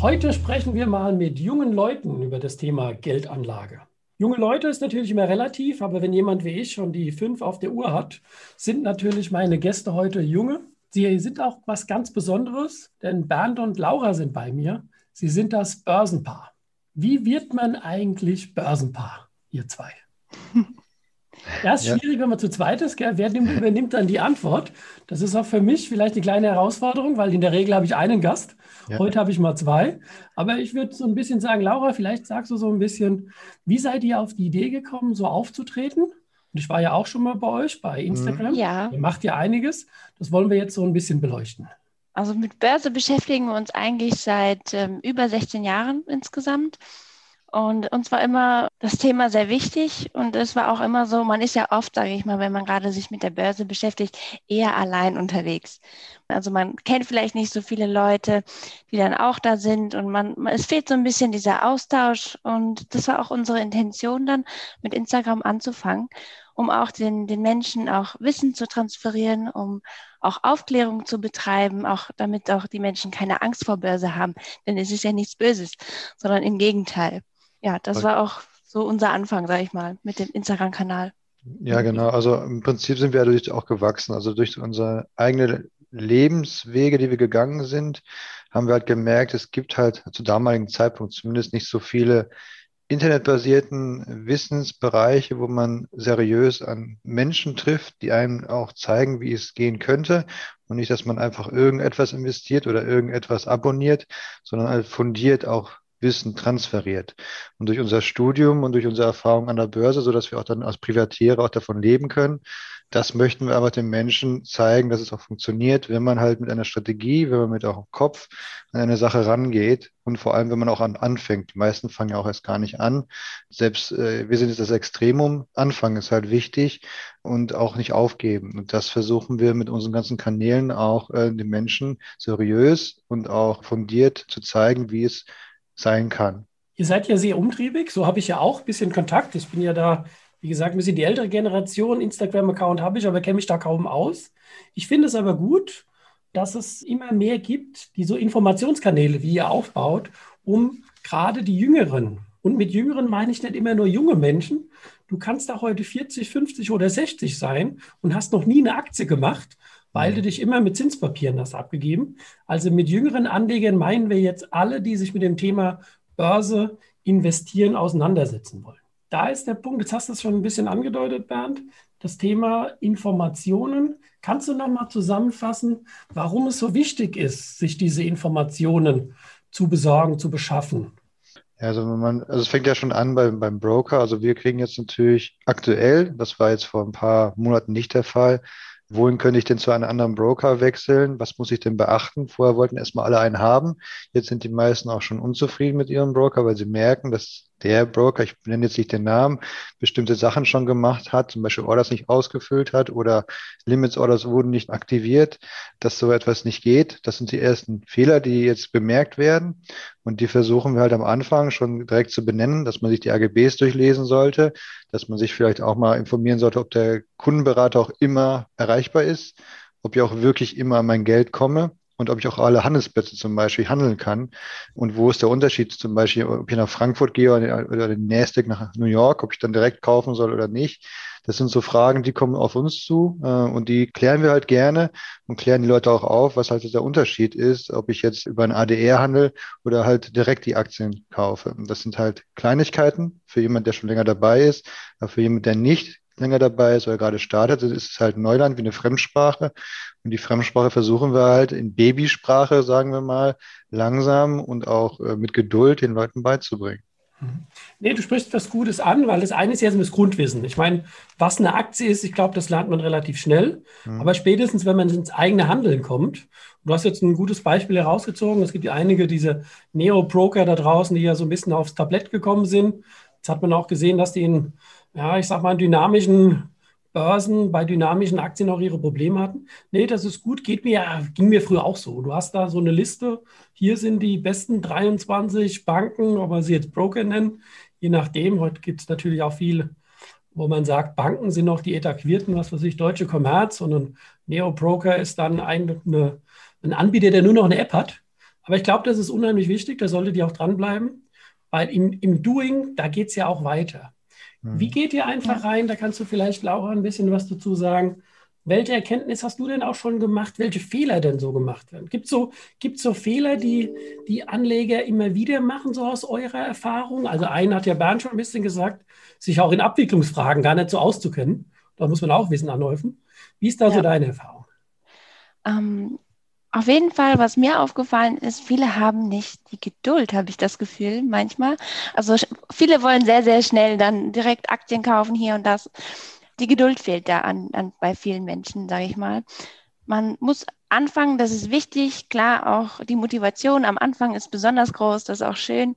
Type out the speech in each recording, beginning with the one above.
Heute sprechen wir mal mit jungen Leuten über das Thema Geldanlage. Junge Leute ist natürlich immer relativ, aber wenn jemand wie ich schon die fünf auf der Uhr hat, sind natürlich meine Gäste heute junge. Sie sind auch was ganz Besonderes, denn Bernd und Laura sind bei mir. Sie sind das Börsenpaar. Wie wird man eigentlich Börsenpaar, ihr zwei? Ja, ist schwierig, ja. wenn man zu zweit ist. Gell? Wer nimmt, übernimmt dann die Antwort? Das ist auch für mich vielleicht eine kleine Herausforderung, weil in der Regel habe ich einen Gast. Ja. Heute habe ich mal zwei. Aber ich würde so ein bisschen sagen, Laura, vielleicht sagst du so ein bisschen, wie seid ihr auf die Idee gekommen, so aufzutreten? Und ich war ja auch schon mal bei euch bei Instagram. Ja. Ihr macht ja einiges. Das wollen wir jetzt so ein bisschen beleuchten. Also mit Börse beschäftigen wir uns eigentlich seit ähm, über 16 Jahren insgesamt. Und uns war immer das Thema sehr wichtig und es war auch immer so, man ist ja oft, sage ich mal, wenn man gerade sich mit der Börse beschäftigt, eher allein unterwegs. Also man kennt vielleicht nicht so viele Leute, die dann auch da sind und man, es fehlt so ein bisschen dieser Austausch und das war auch unsere Intention dann, mit Instagram anzufangen, um auch den, den Menschen auch Wissen zu transferieren, um auch Aufklärung zu betreiben, auch damit auch die Menschen keine Angst vor Börse haben, denn es ist ja nichts Böses, sondern im Gegenteil ja, das war auch so unser Anfang, sage ich mal, mit dem Instagram-Kanal. Ja, genau. Also im Prinzip sind wir dadurch auch gewachsen. Also durch unsere eigene Lebenswege, die wir gegangen sind, haben wir halt gemerkt, es gibt halt zu damaligen Zeitpunkt zumindest nicht so viele internetbasierten Wissensbereiche, wo man seriös an Menschen trifft, die einem auch zeigen, wie es gehen könnte. Und nicht, dass man einfach irgendetwas investiert oder irgendetwas abonniert, sondern halt fundiert auch Wissen transferiert. Und durch unser Studium und durch unsere Erfahrung an der Börse, so dass wir auch dann als Privatiere auch davon leben können, das möchten wir aber den Menschen zeigen, dass es auch funktioniert, wenn man halt mit einer Strategie, wenn man mit auch Kopf an eine Sache rangeht und vor allem, wenn man auch an, anfängt. Die meisten fangen ja auch erst gar nicht an. Selbst äh, wir sind jetzt das Extremum. Anfangen ist halt wichtig und auch nicht aufgeben. Und das versuchen wir mit unseren ganzen Kanälen auch äh, den Menschen seriös und auch fundiert zu zeigen, wie es sein kann. Ihr seid ja sehr umtriebig, so habe ich ja auch ein bisschen Kontakt. Ich bin ja da, wie gesagt, ein bisschen die ältere Generation. Instagram-Account habe ich, aber kenne mich da kaum aus. Ich finde es aber gut, dass es immer mehr gibt, die so Informationskanäle wie ihr aufbaut, um gerade die Jüngeren, und mit Jüngeren meine ich nicht immer nur junge Menschen, du kannst da heute 40, 50 oder 60 sein und hast noch nie eine Aktie gemacht weil du dich immer mit Zinspapieren hast abgegeben. Also mit jüngeren Anlegern meinen wir jetzt alle, die sich mit dem Thema Börse investieren auseinandersetzen wollen. Da ist der Punkt, jetzt hast du es schon ein bisschen angedeutet, Bernd, das Thema Informationen. Kannst du nochmal zusammenfassen, warum es so wichtig ist, sich diese Informationen zu besorgen, zu beschaffen? also man, also es fängt ja schon an beim, beim Broker. Also wir kriegen jetzt natürlich aktuell, das war jetzt vor ein paar Monaten nicht der Fall, Wohin könnte ich denn zu einem anderen Broker wechseln? Was muss ich denn beachten? Vorher wollten erstmal alle einen haben. Jetzt sind die meisten auch schon unzufrieden mit ihrem Broker, weil sie merken, dass der Broker, ich nenne jetzt nicht den Namen, bestimmte Sachen schon gemacht hat, zum Beispiel Orders nicht ausgefüllt hat oder Limits Orders wurden nicht aktiviert, dass so etwas nicht geht. Das sind die ersten Fehler, die jetzt bemerkt werden. Und die versuchen wir halt am Anfang schon direkt zu benennen, dass man sich die AGBs durchlesen sollte, dass man sich vielleicht auch mal informieren sollte, ob der Kundenberater auch immer erreichbar ist, ob ich auch wirklich immer an mein Geld komme und ob ich auch alle Handelsplätze zum Beispiel handeln kann. Und wo ist der Unterschied zum Beispiel, ob ich nach Frankfurt gehe oder den Nasdaq nach New York, ob ich dann direkt kaufen soll oder nicht. Das sind so Fragen, die kommen auf uns zu äh, und die klären wir halt gerne und klären die Leute auch auf, was halt der Unterschied ist, ob ich jetzt über ein ADR handle oder halt direkt die Aktien kaufe. Und das sind halt Kleinigkeiten für jemand, der schon länger dabei ist, aber für jemand, der nicht länger dabei ist oder gerade startet, ist es halt Neuland wie eine Fremdsprache. Und die Fremdsprache versuchen wir halt in Babysprache, sagen wir mal, langsam und auch äh, mit Geduld den Leuten beizubringen. Mhm. Nee, du sprichst was Gutes an, weil das eine ist ja das Grundwissen. Ich meine, was eine Aktie ist, ich glaube, das lernt man relativ schnell. Mhm. Aber spätestens, wenn man ins eigene Handeln kommt, du hast jetzt ein gutes Beispiel herausgezogen. Es gibt ja einige diese Neo-Broker da draußen, die ja so ein bisschen aufs Tablett gekommen sind. Jetzt hat man auch gesehen, dass die in, ja, ich sag mal, dynamischen Börsen bei dynamischen Aktien auch ihre Probleme hatten. Nee, das ist gut, geht mir, ging mir früher auch so. Du hast da so eine Liste, hier sind die besten 23 Banken, ob man sie jetzt Broker nennen, je nachdem. Heute gibt es natürlich auch viele, wo man sagt, Banken sind noch die etaquierten, was weiß ich, Deutsche Commerz und ein Neo-Broker ist dann ein, eine, ein Anbieter, der nur noch eine App hat. Aber ich glaube, das ist unheimlich wichtig, da solltet ihr auch dranbleiben, weil im, im Doing, da geht es ja auch weiter. Wie mhm. geht ihr einfach rein? Da kannst du vielleicht, Laura, ein bisschen was dazu sagen. Welche Erkenntnis hast du denn auch schon gemacht? Welche Fehler denn so gemacht werden? Gibt es so, gibt's so Fehler, die die Anleger immer wieder machen, so aus eurer Erfahrung? Also einen hat ja Bernd schon ein bisschen gesagt, sich auch in Abwicklungsfragen gar nicht so auszukennen. Da muss man auch Wissen anhäufen. Wie ist da ja. so deine Erfahrung? Ähm, auf jeden Fall, was mir aufgefallen ist, viele haben nicht die Geduld, habe ich das Gefühl manchmal. Also viele wollen sehr, sehr schnell dann direkt Aktien kaufen hier und das. Die Geduld fehlt da an, an bei vielen Menschen, sage ich mal. Man muss anfangen, das ist wichtig. Klar, auch die Motivation am Anfang ist besonders groß, das ist auch schön.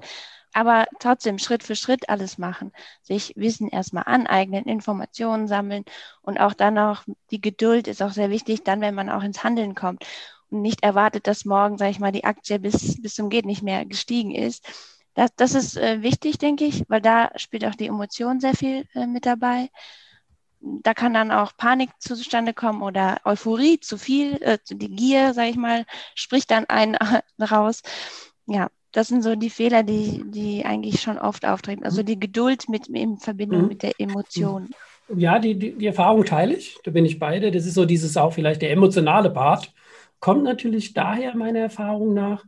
Aber trotzdem Schritt für Schritt alles machen, sich Wissen erstmal aneignen, Informationen sammeln und auch dann auch die Geduld ist auch sehr wichtig, dann, wenn man auch ins Handeln kommt nicht erwartet, dass morgen, sage ich mal, die Aktie bis, bis zum Geht nicht mehr gestiegen ist. Das, das ist äh, wichtig, denke ich, weil da spielt auch die Emotion sehr viel äh, mit dabei. Da kann dann auch Panik zustande kommen oder Euphorie, zu viel, äh, die Gier, sage ich mal, spricht dann einen raus. Ja, das sind so die Fehler, die, die eigentlich schon oft auftreten. Also die Geduld mit, in Verbindung mhm. mit der Emotion. Ja, die, die, die Erfahrung teile ich, da bin ich beide. Das ist so dieses auch vielleicht der emotionale Part kommt natürlich daher, meiner Erfahrung nach,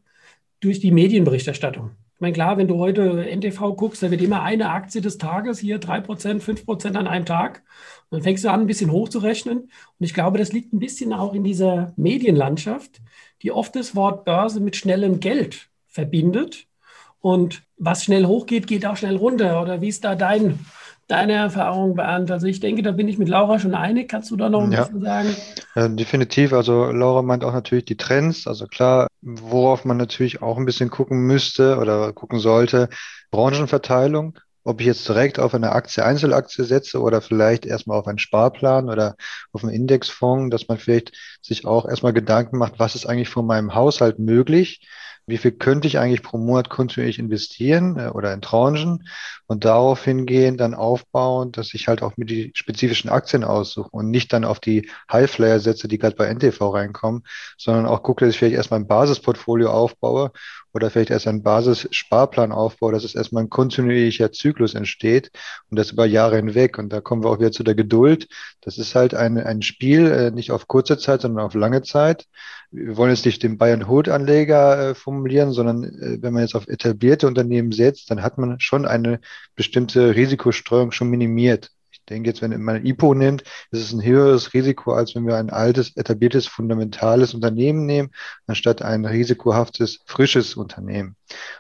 durch die Medienberichterstattung. Ich meine, klar, wenn du heute NTV guckst, da wird immer eine Aktie des Tages, hier 3%, 5% an einem Tag. Und dann fängst du an, ein bisschen hochzurechnen. Und ich glaube, das liegt ein bisschen auch in dieser Medienlandschaft, die oft das Wort Börse mit schnellem Geld verbindet. Und was schnell hochgeht, geht auch schnell runter. Oder wie ist da dein deine Erfahrung, Bernd? Also ich denke, da bin ich mit Laura schon einig. Kannst du da noch ein ja. bisschen sagen? Ja, definitiv. Also Laura meint auch natürlich die Trends. Also klar, worauf man natürlich auch ein bisschen gucken müsste oder gucken sollte, Branchenverteilung. Ob ich jetzt direkt auf eine Aktie, Einzelaktie setze oder vielleicht erstmal auf einen Sparplan oder auf einen Indexfonds, dass man vielleicht sich auch erstmal Gedanken macht, was ist eigentlich von meinem Haushalt möglich? Wie viel könnte ich eigentlich pro Monat kontinuierlich investieren äh, oder in Tranchen und darauf hingehen, dann aufbauen, dass ich halt auch mir die spezifischen Aktien aussuche und nicht dann auf die Highflyer setze, die gerade bei NTV reinkommen, sondern auch gucke, dass ich vielleicht erstmal ein Basisportfolio aufbaue oder vielleicht erst einen Basissparplan aufbaue, dass es erstmal ein kontinuierlicher Zyklus entsteht und das über Jahre hinweg. Und da kommen wir auch wieder zu der Geduld. Das ist halt ein, ein Spiel, äh, nicht auf kurze Zeit, sondern auf lange Zeit wir wollen jetzt nicht den Bayern-Hood-Anleger äh, formulieren, sondern äh, wenn man jetzt auf etablierte Unternehmen setzt, dann hat man schon eine bestimmte Risikostreuung schon minimiert. Denke jetzt, wenn man ein IPO nimmt, ist es ein höheres Risiko, als wenn wir ein altes, etabliertes, fundamentales Unternehmen nehmen, anstatt ein risikohaftes, frisches Unternehmen.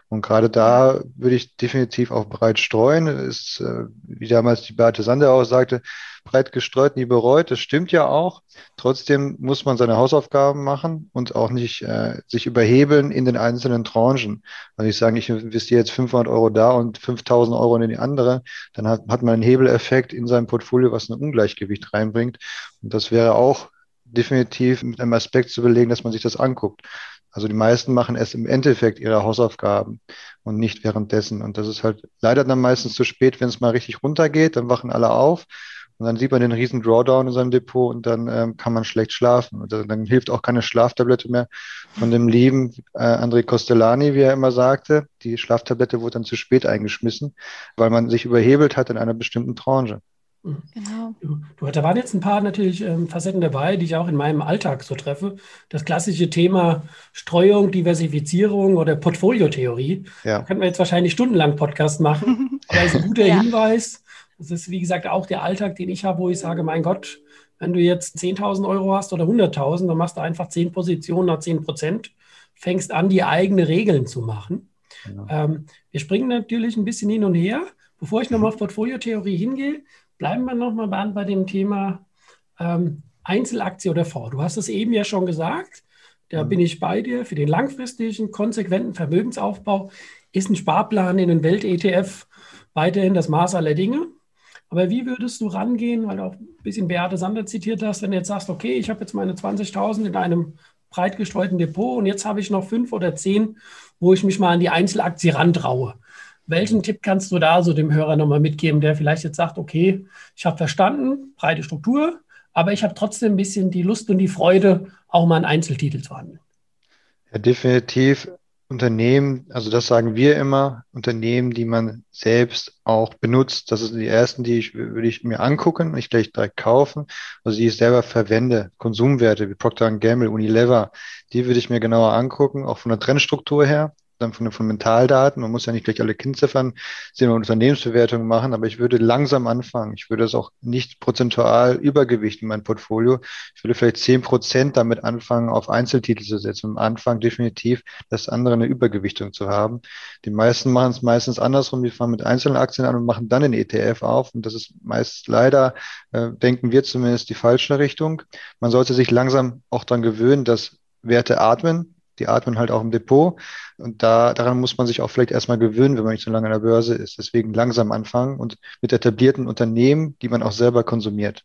Und gerade da würde ich definitiv auch breit streuen. Ist, äh, wie damals die Beate Sander auch sagte, breit gestreut, nie bereut. Das stimmt ja auch. Trotzdem muss man seine Hausaufgaben machen und auch nicht äh, sich überhebeln in den einzelnen Tranchen. Wenn ich sage, ich investiere jetzt 500 Euro da und 5000 Euro in die andere, dann hat, hat man einen Hebeleffekt in seinem Portfolio, was ein Ungleichgewicht reinbringt. Und das wäre auch definitiv mit einem Aspekt zu belegen, dass man sich das anguckt. Also die meisten machen es im Endeffekt ihre Hausaufgaben und nicht währenddessen. Und das ist halt leider dann meistens zu spät, wenn es mal richtig runtergeht, dann wachen alle auf und dann sieht man den riesen Drawdown in seinem Depot und dann ähm, kann man schlecht schlafen. Und dann hilft auch keine Schlaftablette mehr von dem lieben äh, André Costellani, wie er immer sagte. Die Schlaftablette wurde dann zu spät eingeschmissen, weil man sich überhebelt hat in einer bestimmten Tranche. Genau. Du, da waren jetzt ein paar natürlich ähm, Facetten dabei, die ich auch in meinem Alltag so treffe. Das klassische Thema Streuung, Diversifizierung oder Portfoliotheorie. Ja. Da können wir jetzt wahrscheinlich stundenlang Podcast machen. Aber es ist ein guter ja. Hinweis, das ist, wie gesagt, auch der Alltag, den ich habe, wo ich sage, mein Gott, wenn du jetzt 10.000 Euro hast oder 100.000, dann machst du einfach 10 Positionen nach 10 Prozent, fängst an, die eigenen Regeln zu machen. Genau. Ähm, wir springen natürlich ein bisschen hin und her. Bevor ich nochmal auf Portfoliotheorie hingehe, bleiben wir nochmal bei dem Thema ähm, Einzelaktie oder Fonds. Du hast es eben ja schon gesagt, da mhm. bin ich bei dir. Für den langfristigen, konsequenten Vermögensaufbau ist ein Sparplan in den Welt-ETF weiterhin das Maß aller Dinge. Aber wie würdest du rangehen, weil du auch ein bisschen Beate Sander zitiert hast, wenn du jetzt sagst, okay, ich habe jetzt meine 20.000 in einem breit gestreuten Depot und jetzt habe ich noch fünf oder zehn, wo ich mich mal an die Einzelaktie rantraue. Welchen Tipp kannst du da so dem Hörer nochmal mitgeben, der vielleicht jetzt sagt, okay, ich habe verstanden, breite Struktur, aber ich habe trotzdem ein bisschen die Lust und die Freude, auch mal einen Einzeltitel zu handeln? Ja, definitiv Unternehmen, also das sagen wir immer, Unternehmen, die man selbst auch benutzt. Das sind die ersten, die ich, würde ich mir angucken, nicht gleich direkt kaufen, also die ich selber verwende. Konsumwerte wie Procter Gamble, Unilever, die würde ich mir genauer angucken, auch von der Trendstruktur her von den Fundamentaldaten. Man muss ja nicht gleich alle Kennziffern sehen und Unternehmensbewertungen machen, aber ich würde langsam anfangen. Ich würde es auch nicht prozentual übergewichten, mein Portfolio. Ich würde vielleicht zehn Prozent damit anfangen, auf Einzeltitel zu setzen. Am Anfang definitiv das andere eine Übergewichtung zu haben. Die meisten machen es meistens andersrum. Die fangen mit einzelnen Aktien an und machen dann den ETF auf. Und das ist meist leider, äh, denken wir zumindest, die falsche Richtung. Man sollte sich langsam auch daran gewöhnen, dass Werte atmen, die atmen halt auch im Depot. Und da, daran muss man sich auch vielleicht erstmal gewöhnen, wenn man nicht so lange an der Börse ist. Deswegen langsam anfangen und mit etablierten Unternehmen, die man auch selber konsumiert.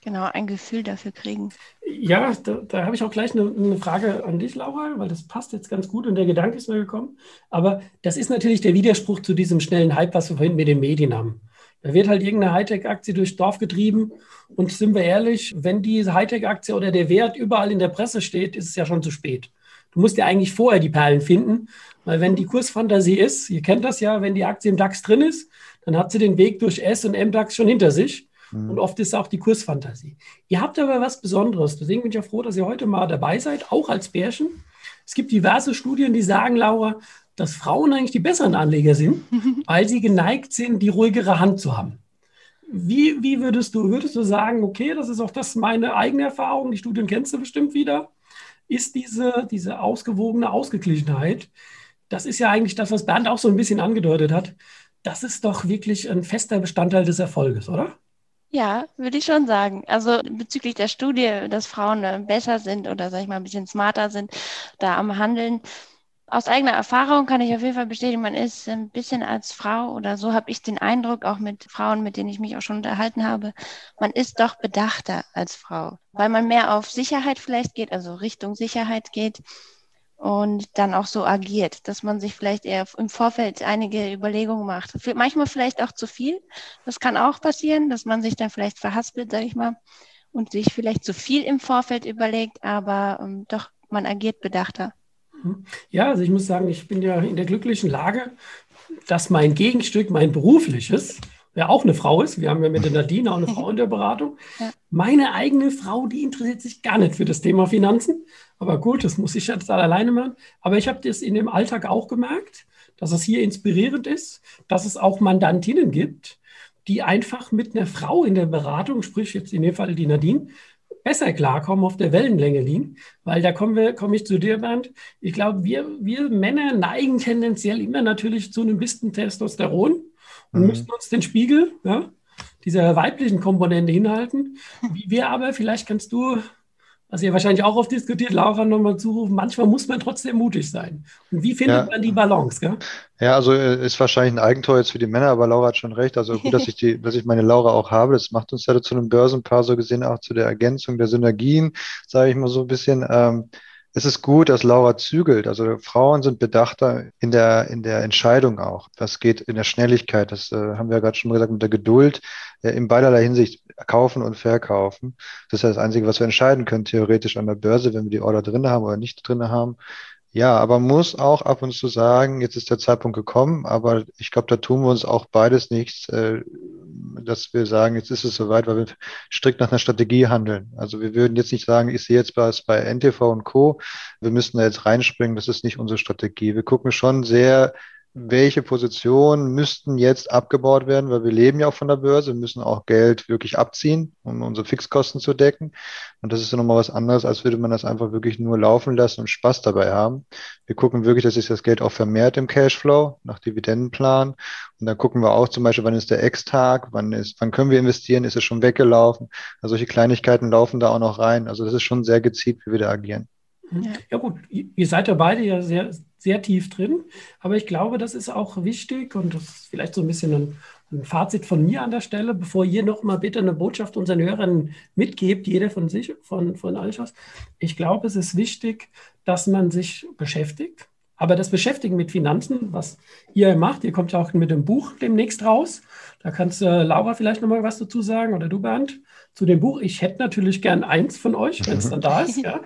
Genau, ein Gefühl dafür kriegen. Ja, da, da habe ich auch gleich eine, eine, Frage an dich, Laura, weil das passt jetzt ganz gut und der Gedanke ist mir gekommen. Aber das ist natürlich der Widerspruch zu diesem schnellen Hype, was wir vorhin mit den Medien haben. Da wird halt irgendeine Hightech-Aktie durchs Dorf getrieben. Und sind wir ehrlich, wenn diese Hightech-Aktie oder der Wert überall in der Presse steht, ist es ja schon zu spät. Du musst ja eigentlich vorher die Perlen finden, weil wenn die Kursfantasie ist, ihr kennt das ja, wenn die Aktie im DAX drin ist, dann hat sie den Weg durch S und MDAX schon hinter sich. Mhm. Und oft ist auch die Kursfantasie. Ihr habt aber was Besonderes. Deswegen bin ich ja froh, dass ihr heute mal dabei seid, auch als Bärchen. Es gibt diverse Studien, die sagen, Laura, dass Frauen eigentlich die besseren Anleger sind, weil sie geneigt sind, die ruhigere Hand zu haben. Wie, wie würdest du, würdest du sagen, okay, das ist auch das meine eigene Erfahrung, die Studien kennst du bestimmt wieder, ist diese, diese ausgewogene Ausgeglichenheit. Das ist ja eigentlich das, was Bernd auch so ein bisschen angedeutet hat. Das ist doch wirklich ein fester Bestandteil des Erfolges, oder? Ja, würde ich schon sagen. Also bezüglich der Studie, dass Frauen besser sind oder sag ich mal ein bisschen smarter sind da am Handeln, aus eigener Erfahrung kann ich auf jeden Fall bestätigen, man ist ein bisschen als Frau oder so habe ich den Eindruck, auch mit Frauen, mit denen ich mich auch schon unterhalten habe, man ist doch bedachter als Frau, weil man mehr auf Sicherheit vielleicht geht, also Richtung Sicherheit geht und dann auch so agiert, dass man sich vielleicht eher im Vorfeld einige Überlegungen macht. Manchmal vielleicht auch zu viel. Das kann auch passieren, dass man sich dann vielleicht verhaspelt, sage ich mal, und sich vielleicht zu viel im Vorfeld überlegt, aber ähm, doch, man agiert bedachter. Ja, also ich muss sagen, ich bin ja in der glücklichen Lage, dass mein Gegenstück, mein berufliches, ja auch eine Frau ist, wir haben ja mit der Nadine auch eine Frau in der Beratung, ja. meine eigene Frau, die interessiert sich gar nicht für das Thema Finanzen. Aber gut, das muss ich jetzt alleine machen. Aber ich habe das in dem Alltag auch gemerkt, dass es hier inspirierend ist, dass es auch Mandantinnen gibt, die einfach mit einer Frau in der Beratung, sprich jetzt in dem Fall die Nadine, besser klarkommen, auf der Wellenlänge liegen, weil da kommen wir, komme ich zu dir, Bernd. Ich glaube, wir, wir Männer neigen tendenziell immer natürlich zu einem bisschen Testosteron und mhm. müssten uns den Spiegel ja, dieser weiblichen Komponente hinhalten. Wie wir aber, vielleicht kannst du was ihr wahrscheinlich auch oft diskutiert, Laura nochmal zurufen, manchmal muss man trotzdem mutig sein. Und wie findet ja. man die Balance? Gell? Ja, also äh, ist wahrscheinlich ein Eigentor jetzt für die Männer, aber Laura hat schon recht. Also gut, dass ich die, dass ich meine Laura auch habe. Das macht uns ja zu einem Börsenpaar so gesehen auch zu der Ergänzung der Synergien, sage ich mal so ein bisschen. Ähm, es ist gut, dass Laura zügelt. Also Frauen sind bedachter in der, in der Entscheidung auch. Das geht in der Schnelligkeit. Das äh, haben wir ja gerade schon gesagt mit der Geduld äh, in beiderlei Hinsicht kaufen und verkaufen. Das ist ja das Einzige, was wir entscheiden können, theoretisch an der Börse, wenn wir die Order drin haben oder nicht drin haben. Ja, aber muss auch ab und zu sagen, jetzt ist der Zeitpunkt gekommen, aber ich glaube, da tun wir uns auch beides nichts, äh, dass wir sagen, jetzt ist es soweit, weil wir strikt nach einer Strategie handeln. Also wir würden jetzt nicht sagen, ich sehe jetzt was bei NTV und Co. Wir müssen da jetzt reinspringen, das ist nicht unsere Strategie. Wir gucken schon sehr welche Positionen müssten jetzt abgebaut werden, weil wir leben ja auch von der Börse, müssen auch Geld wirklich abziehen, um unsere Fixkosten zu decken. Und das ist ja nochmal was anderes, als würde man das einfach wirklich nur laufen lassen und Spaß dabei haben. Wir gucken wirklich, dass sich das Geld auch vermehrt im Cashflow nach Dividendenplan. Und dann gucken wir auch zum Beispiel, wann ist der Ex-Tag, wann ist, wann können wir investieren, ist es schon weggelaufen. Also solche Kleinigkeiten laufen da auch noch rein. Also das ist schon sehr gezielt, wie wir da agieren. Ja. ja gut, ihr seid ja beide ja sehr, sehr tief drin, aber ich glaube, das ist auch wichtig und das ist vielleicht so ein bisschen ein, ein Fazit von mir an der Stelle, bevor ihr noch mal bitte eine Botschaft unseren Hörern mitgebt, jeder von sich, von, von Alschos. Ich glaube, es ist wichtig, dass man sich beschäftigt, aber das Beschäftigen mit Finanzen, was ihr macht, ihr kommt ja auch mit dem Buch demnächst raus. Da kannst äh, Laura vielleicht noch mal was dazu sagen oder du, Bernd, zu dem Buch. Ich hätte natürlich gern eins von euch, wenn es dann da ist. Ja.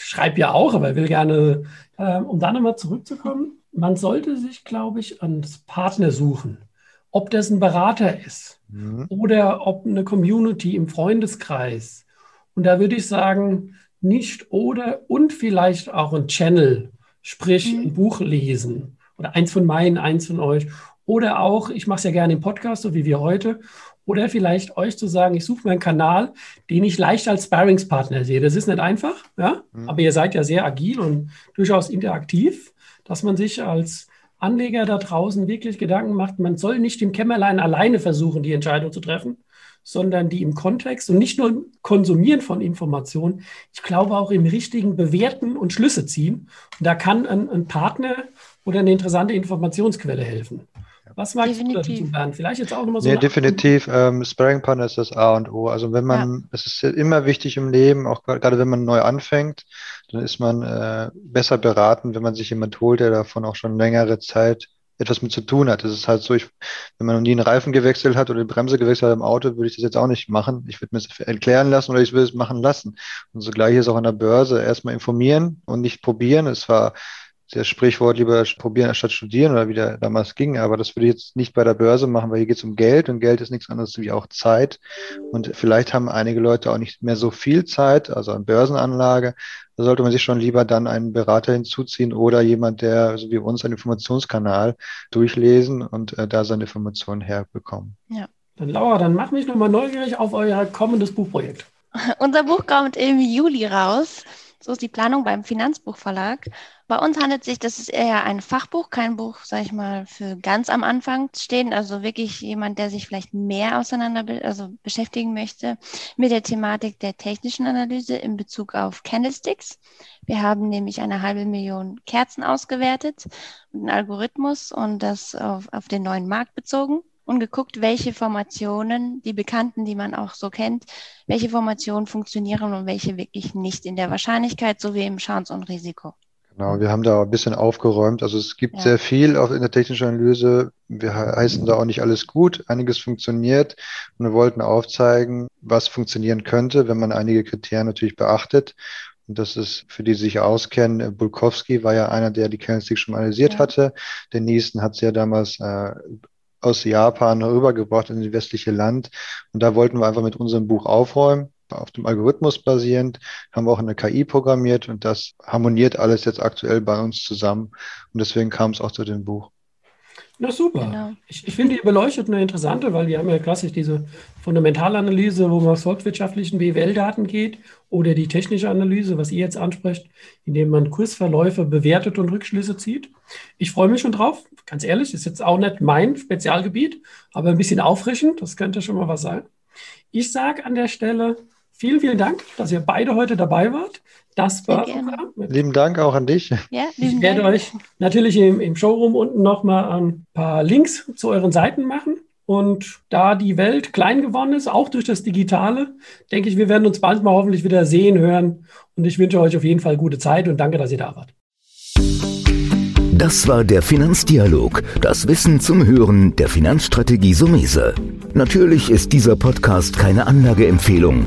Ich schreibe ja auch, aber will gerne, äh, um da nochmal zurückzukommen, man sollte sich, glaube ich, ans Partner suchen. Ob das ein Berater ist mhm. oder ob eine Community im Freundeskreis. Und da würde ich sagen, nicht oder und vielleicht auch ein Channel Sprich, mhm. ein Buch lesen oder eins von meinen, eins von euch. Oder auch, ich mache es ja gerne im Podcast, so wie wir heute. Oder vielleicht euch zu sagen, ich suche mir einen Kanal, den ich leicht als Sparringspartner sehe. Das ist nicht einfach, ja, mhm. aber ihr seid ja sehr agil und durchaus interaktiv, dass man sich als Anleger da draußen wirklich Gedanken macht, man soll nicht im Kämmerlein alleine versuchen, die Entscheidung zu treffen, sondern die im Kontext und nicht nur konsumieren von Informationen, ich glaube auch im richtigen Bewerten und Schlüsse ziehen. Und da kann ein, ein Partner oder eine interessante Informationsquelle helfen. Was magst definitiv. du dazu, Bernd? Vielleicht jetzt auch nochmal so. Ja, definitiv. Ähm, Sparring Partner ist das A und O. Also wenn man, es ja. ist immer wichtig im Leben, auch gerade wenn man neu anfängt, dann ist man äh, besser beraten, wenn man sich jemand holt, der davon auch schon längere Zeit etwas mit zu tun hat. Das ist halt so, ich, wenn man noch nie einen Reifen gewechselt hat oder die Bremse gewechselt hat im Auto, würde ich das jetzt auch nicht machen. Ich würde mir das erklären lassen oder ich würde es machen lassen. Und so gleich ist auch an der Börse erstmal informieren und nicht probieren. Es war das Sprichwort lieber probieren anstatt studieren oder wie der damals ging. Aber das würde ich jetzt nicht bei der Börse machen, weil hier geht es um Geld und Geld ist nichts anderes wie auch Zeit. Und vielleicht haben einige Leute auch nicht mehr so viel Zeit, also an Börsenanlage. Da sollte man sich schon lieber dann einen Berater hinzuziehen oder jemand, der, so wie uns, einen Informationskanal durchlesen und äh, da seine Informationen herbekommen. Ja. Dann Laura, dann mach mich nochmal neugierig auf euer kommendes Buchprojekt. Unser Buch kommt im Juli raus. So ist die Planung beim Finanzbuchverlag. Bei uns handelt es sich, das ist eher ein Fachbuch, kein Buch, sage ich mal, für ganz am Anfang stehen. Also wirklich jemand, der sich vielleicht mehr auseinander, also beschäftigen möchte mit der Thematik der technischen Analyse in Bezug auf Candlesticks. Wir haben nämlich eine halbe Million Kerzen ausgewertet und einen Algorithmus und das auf, auf den neuen Markt bezogen und geguckt, welche Formationen, die bekannten, die man auch so kennt, welche Formationen funktionieren und welche wirklich nicht in der Wahrscheinlichkeit sowie im Chance und Risiko. Genau, wir haben da ein bisschen aufgeräumt. Also es gibt ja. sehr viel auch in der technischen Analyse. Wir heißen da auch nicht alles gut. Einiges funktioniert. Und wir wollten aufzeigen, was funktionieren könnte, wenn man einige Kriterien natürlich beachtet. Und das ist für die, die sich auskennen, Bulkowski war ja einer, der die Candlestick schon analysiert ja. hatte. Der Nielsen hat es ja damals äh, aus Japan rübergebracht in das westliche Land. Und da wollten wir einfach mit unserem Buch aufräumen, auf dem Algorithmus basierend, haben wir auch eine KI programmiert und das harmoniert alles jetzt aktuell bei uns zusammen. Und deswegen kam es auch zu dem Buch. Na super. Genau. Ich, ich finde, ihr beleuchtet eine interessante, weil wir haben ja klassisch diese Fundamentalanalyse, wo man aus volkswirtschaftlichen BWL-Daten geht, oder die technische Analyse, was ihr jetzt ansprecht, indem man Kursverläufe bewertet und Rückschlüsse zieht. Ich freue mich schon drauf. Ganz ehrlich, ist jetzt auch nicht mein Spezialgebiet, aber ein bisschen auffrischend. Das könnte schon mal was sein. Ich sage an der Stelle vielen, vielen Dank, dass ihr beide heute dabei wart. Das war Lieben Dank auch an dich. Ja, ich werde Dank. euch natürlich im, im Showroom unten nochmal ein paar Links zu euren Seiten machen. Und da die Welt klein geworden ist, auch durch das Digitale, denke ich, wir werden uns bald mal hoffentlich wieder sehen, hören. Und ich wünsche euch auf jeden Fall gute Zeit und danke, dass ihr da wart. Das war der Finanzdialog, das Wissen zum Hören der Finanzstrategie Sumese. Natürlich ist dieser Podcast keine Anlageempfehlung.